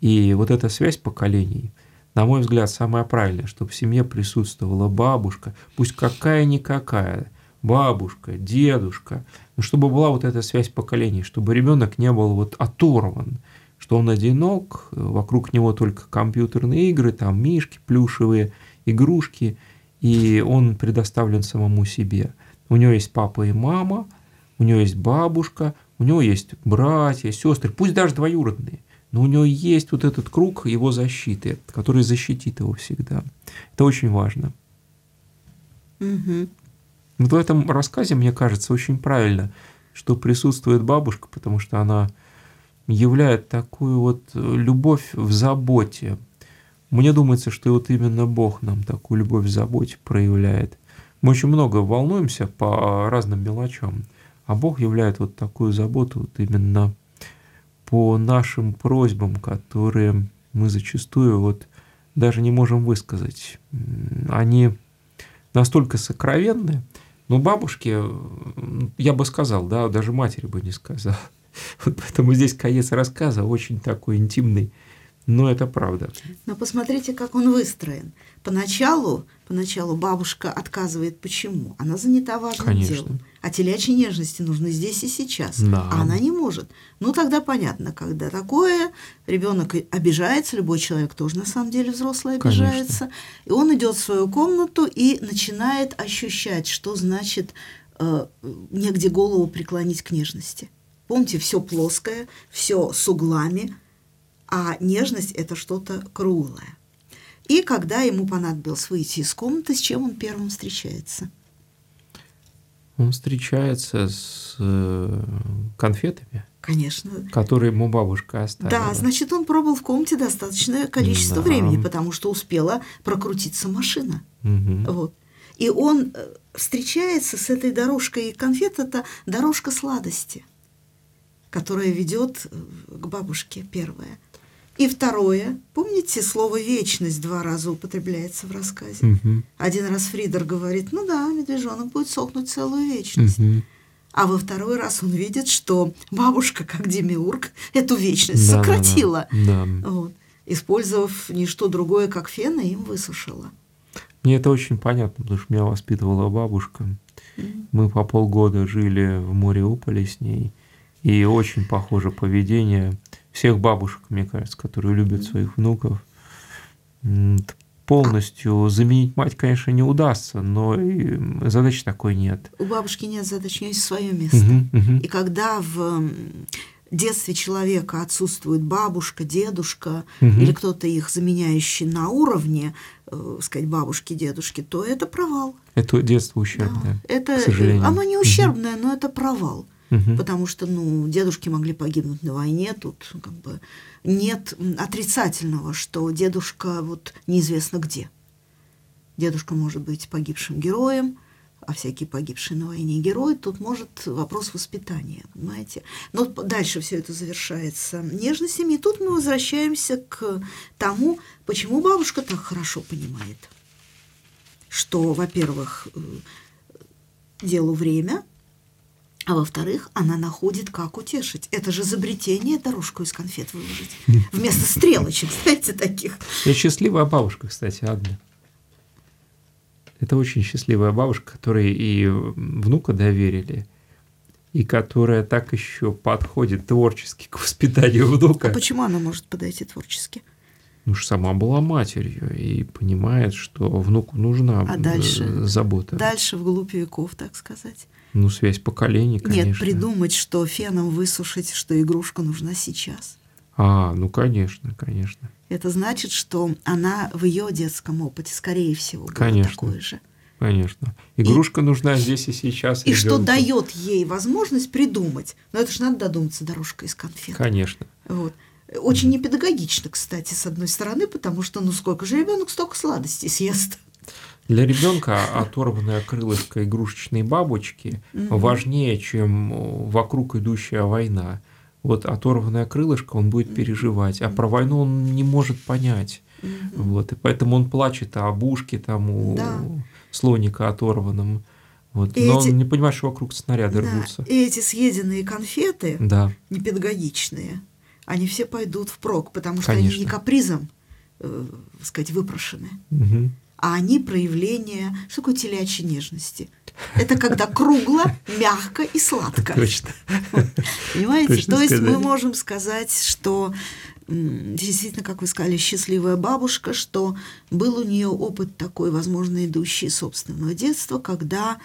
S1: И вот эта связь поколений, на мой взгляд, самая правильная, чтобы в семье присутствовала бабушка, пусть какая-никакая, бабушка, дедушка, но чтобы была вот эта связь поколений, чтобы ребенок не был вот оторван, что он одинок, вокруг него только компьютерные игры, там мишки плюшевые, игрушки, и он предоставлен самому себе. У него есть папа и мама, у него есть бабушка, у него есть братья, сестры, пусть даже двоюродные, но у него есть вот этот круг его защиты, который защитит его всегда. Это очень важно.
S2: Угу.
S1: Вот в этом рассказе, мне кажется, очень правильно, что присутствует бабушка, потому что она являет такую вот э, любовь в заботе. Мне думается, что вот именно Бог нам такую любовь в заботе проявляет. Мы очень много волнуемся по разным мелочам, а Бог являет вот такую заботу вот именно по нашим просьбам, которые мы зачастую вот даже не можем высказать. Они настолько сокровенны, но бабушке, я бы сказал, да, даже матери бы не сказал. Вот поэтому здесь конец рассказа очень такой интимный, но это правда.
S2: Но посмотрите, как он выстроен. Поначалу, поначалу бабушка отказывает. Почему? Она занята важным
S1: Конечно.
S2: делом. А телячьи нежности нужны здесь и сейчас.
S1: Да.
S2: А она не может. Ну, тогда понятно, когда такое, ребенок обижается, любой человек тоже на самом деле взрослый обижается. Конечно. И он идет в свою комнату и начинает ощущать, что значит э, негде голову преклонить к нежности. Помните, все плоское, все с углами, а нежность – это что-то круглое. И когда ему понадобилось выйти из комнаты, с чем он первым встречается?
S1: Он встречается с э, конфетами.
S2: Конечно.
S1: Которые ему бабушка оставила.
S2: Да, значит, он пробыл в комнате достаточное количество да. времени, потому что успела прокрутиться машина.
S1: Угу.
S2: Вот. И он э, встречается с этой дорожкой конфет, это дорожка сладости которая ведет э, к бабушке, первое. И второе, помните, слово «вечность» два раза употребляется в рассказе.
S1: Угу.
S2: Один раз Фридер говорит, ну да, медвежонок будет сохнуть целую вечность.
S1: Угу.
S2: А во второй раз он видит, что бабушка, как демиург, эту вечность да, сократила,
S1: да, да.
S2: Вот, использовав не что другое, как фен, и им высушила.
S1: Мне это очень понятно, потому что меня воспитывала бабушка. Mm. Мы по полгода жили в Мариуполе с ней. И очень похоже поведение всех бабушек, мне кажется, которые любят своих внуков. Полностью заменить мать, конечно, не удастся, но задачи такой нет.
S2: У бабушки нет задачи, у нее есть свое место.
S1: Угу, угу.
S2: И когда в детстве человека отсутствует бабушка, дедушка
S1: угу.
S2: или кто-то их заменяющий на уровне, э, сказать, бабушки, дедушки, то это провал.
S1: Это детство ущербное.
S2: Да. Это,
S1: к сожалению.
S2: Оно не ущербное, угу. но это провал
S1: угу.
S2: потому что, ну, дедушки могли погибнуть на войне, тут как бы нет отрицательного, что дедушка вот неизвестно где. Дедушка может быть погибшим героем, а всякие погибшие на войне герои, тут может вопрос воспитания, понимаете? Но дальше все это завершается нежностями, и тут мы возвращаемся к тому, почему бабушка так хорошо понимает, что, во-первых, э, делу время – А во-вторых, она находит, как утешить. Это же изобретение дорожку из конфет выложить. Вместо стрелочек, знаете, таких.
S1: Я счастливая бабушка, кстати, Агния. Это очень счастливая бабушка, которой и внука доверили, и которая так еще подходит творчески к воспитанию внука.
S2: А почему она может подойти творчески?
S1: Ну, сама была матерью и понимает, что внуку нужна
S2: а дальше,
S1: забота.
S2: Дальше вглубь веков, так сказать.
S1: Ну, связь поколений, конечно.
S2: Нет, придумать, что феном высушить, что игрушка нужна сейчас.
S1: А, ну, конечно, конечно.
S2: Это значит, что она в ее детском опыте, скорее всего, была
S1: конечно.
S2: такой же.
S1: Конечно. Игрушка и, нужна здесь и сейчас.
S2: И ребенку. что дает ей возможность придумать. Но это же надо додуматься дорожка из конфет.
S1: Конечно.
S2: Вот. Очень непедагогично, кстати, с одной стороны, потому что ну сколько же ребенок столько сладостей съест.
S1: Для ребенка оторванное крылышко игрушечной бабочки важнее, чем вокруг идущая война вот оторванное крылышко он будет переживать, а про войну он не может понять. Угу. Вот, и поэтому он плачет о бушке там у да. слоника оторванном. Вот. Но эти... он не понимает, что вокруг снаряды да. рвутся.
S2: И эти съеденные конфеты,
S1: да.
S2: непедагогичные, они все пойдут впрок, потому что Конечно. они не капризом, э, сказать, выпрошены.
S1: Угу
S2: а они проявление, что такое телячьей нежности? Это когда кругло, мягко и сладко.
S1: Точно.
S2: Понимаете? Точно То есть сказали. мы можем сказать, что действительно, как вы сказали, счастливая бабушка, что был у нее опыт такой, возможно, идущий из собственного детства, когда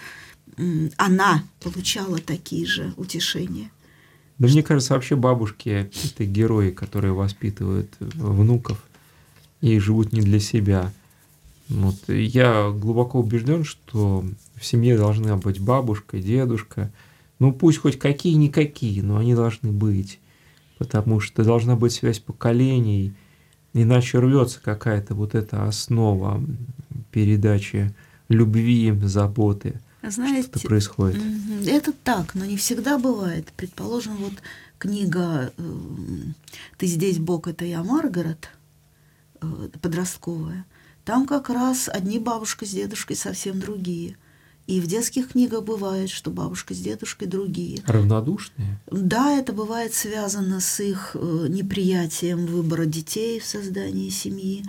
S2: она получала такие же утешения.
S1: Да мне кажется, вообще бабушки — это герои, которые воспитывают внуков и живут не для себя — вот. Я глубоко убежден, что в семье должны быть бабушка, дедушка. Ну пусть хоть какие-никакие, но они должны быть. Потому что должна быть связь поколений, иначе рвется какая-то вот эта основа передачи любви, заботы.
S2: Знаете,
S1: что происходит.
S2: Это так, но не всегда бывает. Предположим, вот книга э, «Ты здесь, Бог, это я, Маргарет», э, подростковая – там как раз одни бабушка с дедушкой совсем другие. И в детских книгах бывает, что бабушка с дедушкой другие.
S1: Равнодушные?
S2: Да, это бывает связано с их э, неприятием выбора детей в создании семьи,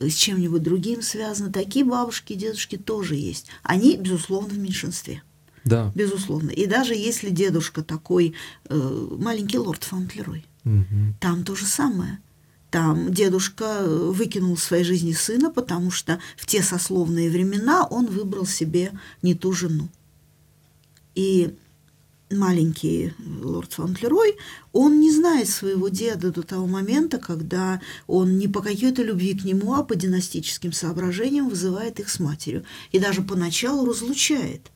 S2: с чем-нибудь другим связано. Такие бабушки и дедушки тоже есть. Они, безусловно, в меньшинстве.
S1: Да.
S2: Безусловно. И даже если дедушка такой э, маленький лорд Фаунтлерой,
S1: угу.
S2: там то же самое – там дедушка выкинул в своей жизни сына, потому что в те сословные времена он выбрал себе не ту жену. И маленький лорд Фаунтлерой, он не знает своего деда до того момента, когда он не по какой-то любви к нему, а по династическим соображениям вызывает их с матерью. И даже поначалу разлучает.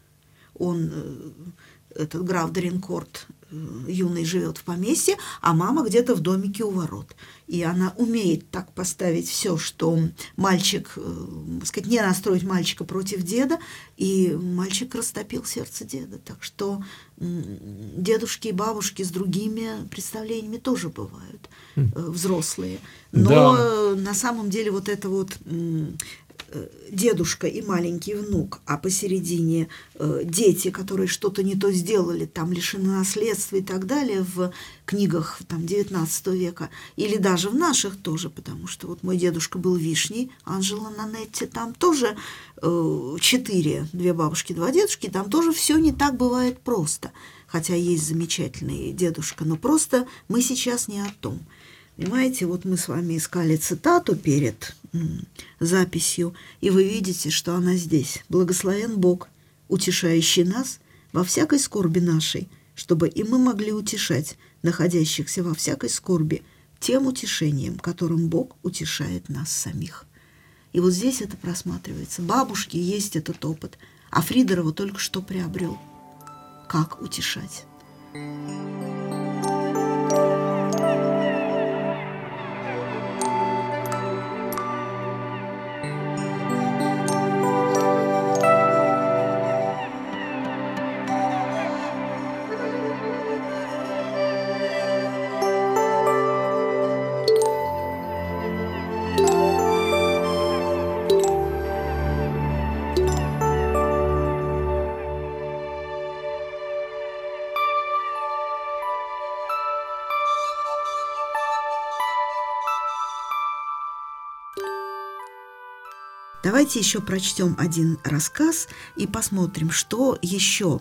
S2: Он, э, этот граф Даринкорт, юный живет в поместье, а мама где-то в домике у ворот. И она умеет так поставить все, что мальчик, э, сказать, не настроить мальчика против деда, и мальчик растопил сердце деда. Так что дедушки и бабушки с другими представлениями тоже бывают э, взрослые. Но да. на самом деле вот это вот Э, дедушка и маленький внук, а посередине э, дети, которые что-то не то сделали, там лишены наследства и так далее в книгах там, XIX века, или даже в наших тоже, потому что вот мой дедушка был Вишней, Анжела Нанетти, там тоже э, четыре, две бабушки, два дедушки, там тоже все не так бывает просто, хотя есть замечательный дедушка, но просто мы сейчас не о том – Понимаете, вот мы с вами искали цитату перед записью, и вы видите, что она здесь. «Благословен Бог, утешающий нас во всякой скорби нашей, чтобы и мы могли утешать находящихся во всякой скорби тем утешением, которым Бог утешает нас самих». И вот здесь это просматривается. Бабушки есть этот опыт, а Фридерова только что приобрел. Как утешать? Давайте еще прочтем один рассказ и посмотрим, что еще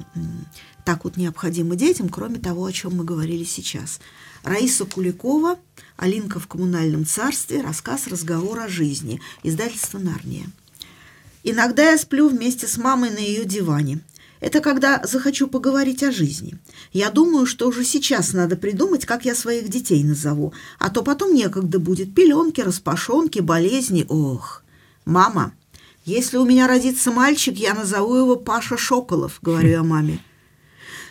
S2: так вот необходимо детям, кроме того, о чем мы говорили сейчас. Раиса Куликова, Алинка в коммунальном царстве, рассказ «Разговор о жизни», издательство «Нарния». Иногда я сплю вместе с мамой на ее диване. Это когда захочу поговорить о жизни. Я думаю, что уже сейчас надо придумать, как я своих детей назову, а то потом некогда будет. Пеленки, распашонки, болезни. Ох, мама, если у меня родится мальчик, я назову его Паша Шоколов, говорю я маме.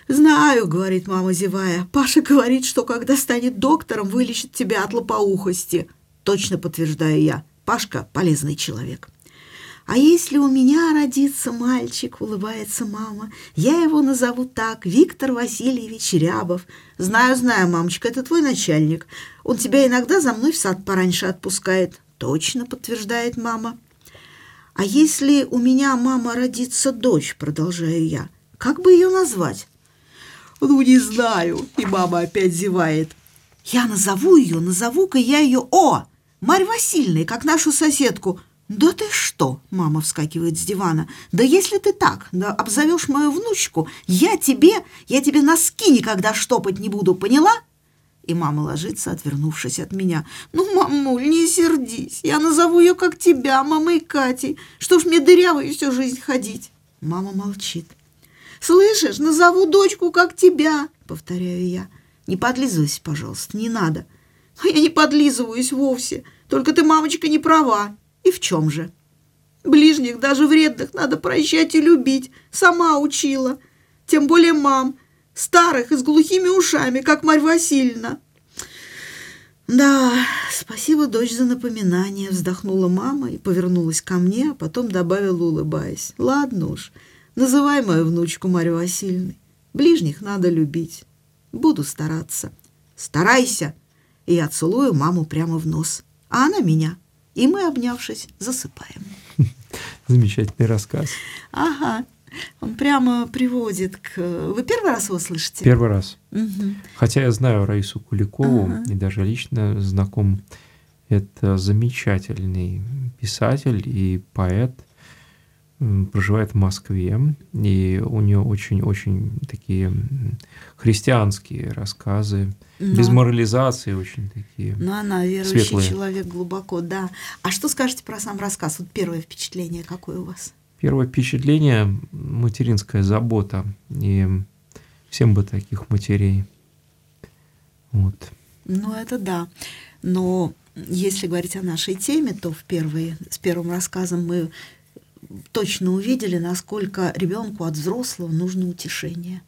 S2: «Знаю», — говорит мама, зевая. «Паша говорит, что когда станет доктором, вылечит тебя от лопоухости». Точно подтверждаю я. Пашка — полезный человек. «А если у меня родится мальчик?» — улыбается мама. «Я его назову так, Виктор Васильевич Рябов. Знаю, знаю, мамочка, это твой начальник. Он тебя иногда за мной в сад пораньше отпускает». «Точно», — подтверждает мама. «А если у меня мама родится дочь?» — продолжаю я. «Как бы ее назвать?» «Ну, не знаю», — и мама опять зевает. «Я назову ее, назову-ка я ее... О, Марь Васильевна, как нашу соседку!» «Да ты что?» — мама вскакивает с дивана. «Да если ты так да обзовешь мою внучку, я тебе, я тебе носки никогда штопать не буду, поняла?» И мама ложится, отвернувшись от меня. «Ну, мамуль, не сердись, я назову ее как тебя, мамой Катей. Что ж мне дырявой всю жизнь ходить?» Мама молчит. «Слышишь, назову дочку как тебя», — повторяю я. «Не подлизывайся, пожалуйста, не надо». «А я не подлизываюсь вовсе, только ты, мамочка, не права». И в чем же? Ближних, даже вредных, надо прощать и любить. Сама учила. Тем более мам, старых и с глухими ушами, как Марь Васильевна. Да, спасибо, дочь, за напоминание, вздохнула мама и повернулась ко мне, а потом добавила, улыбаясь. Ладно уж, называй мою внучку Марью Васильевной. Ближних надо любить. Буду стараться. Старайся. И я целую маму прямо в нос. А она меня. И мы, обнявшись, засыпаем.
S1: Замечательный рассказ.
S2: Ага. Он прямо приводит к... Вы первый раз его слышите?
S1: Первый раз. Угу. Хотя я знаю Раису Куликову ага. и даже лично знаком. Это замечательный писатель и поэт – проживает в Москве, и у нее очень-очень такие христианские рассказы, Но... без морализации очень такие
S2: Ну, она верующий светлые. человек глубоко, да. А что скажете про сам рассказ? Вот первое впечатление какое у вас?
S1: Первое впечатление – материнская забота, и всем бы таких матерей. Вот.
S2: Ну, это да. Но если говорить о нашей теме, то в первые, с первым рассказом мы точно увидели, насколько ребенку от взрослого нужно утешение.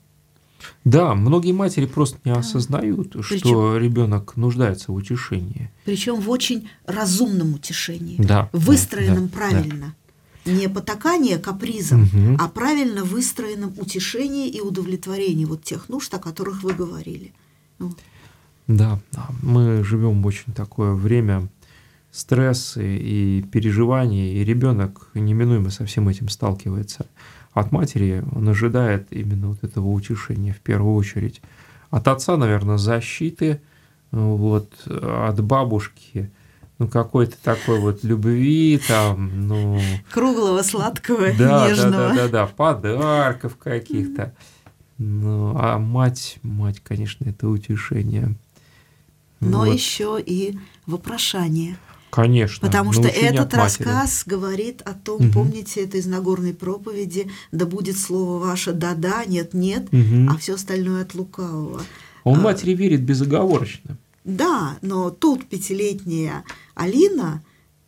S1: Да, многие матери просто не осознают, Причем, что ребенок нуждается в утешении.
S2: Причем в очень разумном утешении,
S1: да,
S2: выстроенном
S1: да,
S2: правильно. Да. Не потакание капризом, угу. а правильно выстроенном утешении и удовлетворении вот тех нужд, о которых вы говорили.
S1: Да, мы живем в очень такое время стрессы и переживания, и ребенок неминуемо со всем этим сталкивается. От матери он ожидает именно вот этого утешения в первую очередь. От отца, наверное, защиты, вот, от бабушки, ну, какой-то такой вот любви, там, ну...
S2: Круглого, сладкого,
S1: да,
S2: нежного.
S1: Да, да, да, да, подарков каких-то. Ну, а мать, мать, конечно, это утешение.
S2: Но вот. еще и вопрошание.
S1: Конечно.
S2: Потому что этот рассказ говорит о том, угу. помните, это из Нагорной проповеди, да будет слово ваше да-да, нет-нет, угу. а все остальное от лукавого.
S1: Он а, матери верит безоговорочно.
S2: Да, но тут пятилетняя Алина,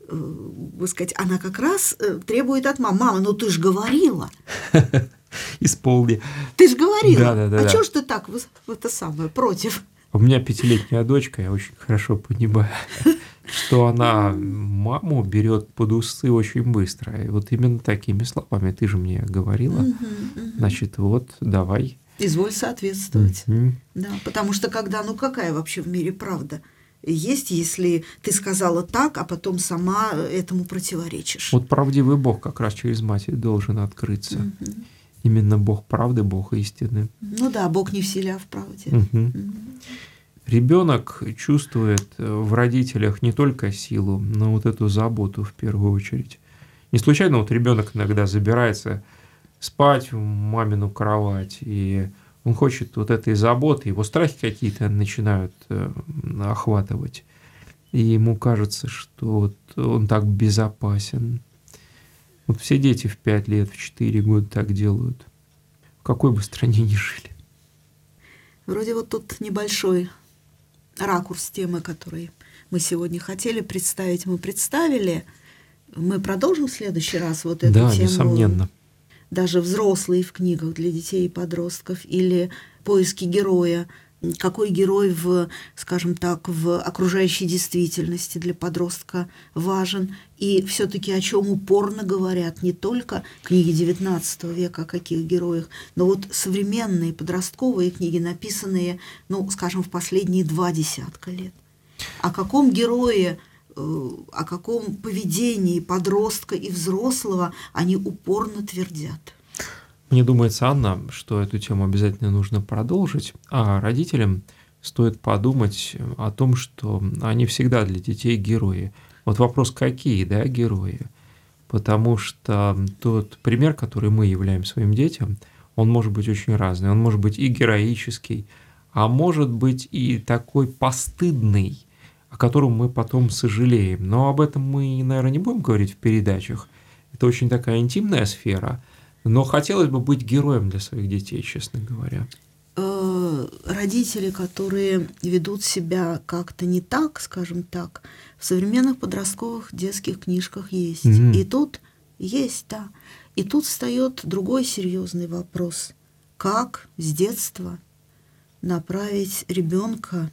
S2: э, сказать, она как раз э, требует от мамы, мама, ну ты же говорила.
S1: Исполни.
S2: Ты же говорила. Да, да, да. А да. чего ж ты так, это самое, против?
S1: У меня пятилетняя дочка, я очень хорошо понимаю, что она маму берет под усы очень быстро. И вот именно такими словами ты же мне говорила. Значит, вот, давай.
S2: Изволь соответствовать. Да, потому что когда, ну какая вообще в мире правда? есть, если ты сказала так, а потом сама этому противоречишь.
S1: Вот правдивый Бог как раз через мать должен открыться. Угу. Именно Бог правды, Бог истины.
S2: Ну да, Бог не в силе, а в правде.
S1: Угу. Угу. Ребенок чувствует в родителях не только силу, но вот эту заботу в первую очередь. Не случайно вот ребенок иногда забирается спать в мамину кровать, и он хочет вот этой заботы, его страхи какие-то начинают э, охватывать. И ему кажется, что вот он так безопасен. Вот все дети в 5 лет, в 4 года так делают. В какой бы стране ни жили.
S2: Вроде вот тут небольшой ракурс темы, который мы сегодня хотели представить, мы представили. Мы продолжим в следующий раз вот эту
S1: да,
S2: тему.
S1: несомненно.
S2: Даже взрослые в книгах для детей и подростков или поиски героя – какой герой в, скажем так, в окружающей действительности для подростка важен, и все-таки о чем упорно говорят не только книги XIX века, о каких героях, но вот современные подростковые книги, написанные, ну, скажем, в последние два десятка лет. О каком герое о каком поведении подростка и взрослого они упорно твердят.
S1: Мне думается, Анна, что эту тему обязательно нужно продолжить, а родителям стоит подумать о том, что они всегда для детей герои. Вот вопрос, какие, да, герои? Потому что тот пример, который мы являем своим детям, он может быть очень разный. Он может быть и героический, а может быть и такой постыдный, о котором мы потом сожалеем. Но об этом мы, наверное, не будем говорить в передачах. Это очень такая интимная сфера – но хотелось бы быть героем для своих детей, честно говоря.
S2: Э, родители, которые ведут себя как-то не так, скажем так, в современных подростковых детских книжках есть. Mm-hmm. И тут есть, да. И тут встает другой серьезный вопрос. Как с детства направить ребенка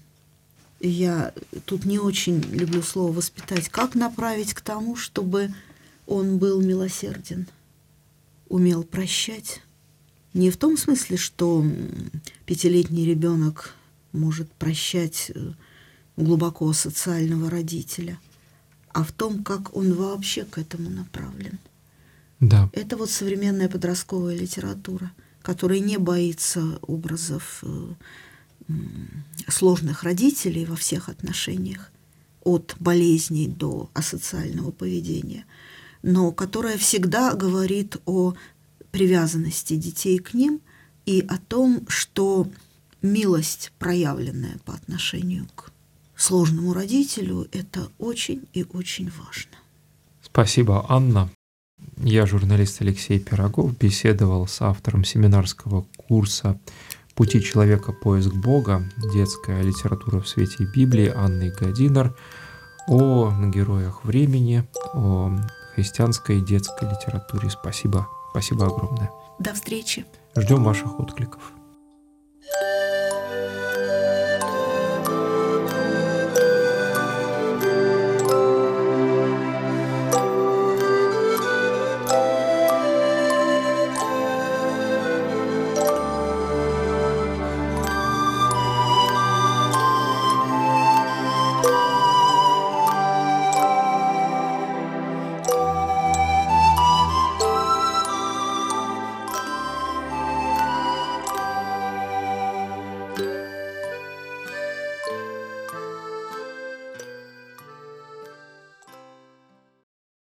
S2: я тут не очень люблю слово воспитать, как направить к тому, чтобы он был милосерден умел прощать. Не в том смысле, что пятилетний ребенок может прощать э, глубоко социального родителя, а в том, как он вообще к этому направлен.
S1: Да.
S2: Это вот современная подростковая литература, которая не боится образов э, сложных родителей во всех отношениях, от болезней до асоциального поведения – но которая всегда говорит о привязанности детей к ним и о том, что милость, проявленная по отношению к сложному родителю, это очень и очень важно.
S1: Спасибо, Анна. Я, журналист Алексей Пирогов, беседовал с автором семинарского курса «Пути человека. Поиск Бога. Детская литература в свете Библии» Анной Гадинер о героях времени, о христианской детской литературе. Спасибо. Спасибо огромное.
S2: До встречи.
S1: Ждем ваших откликов.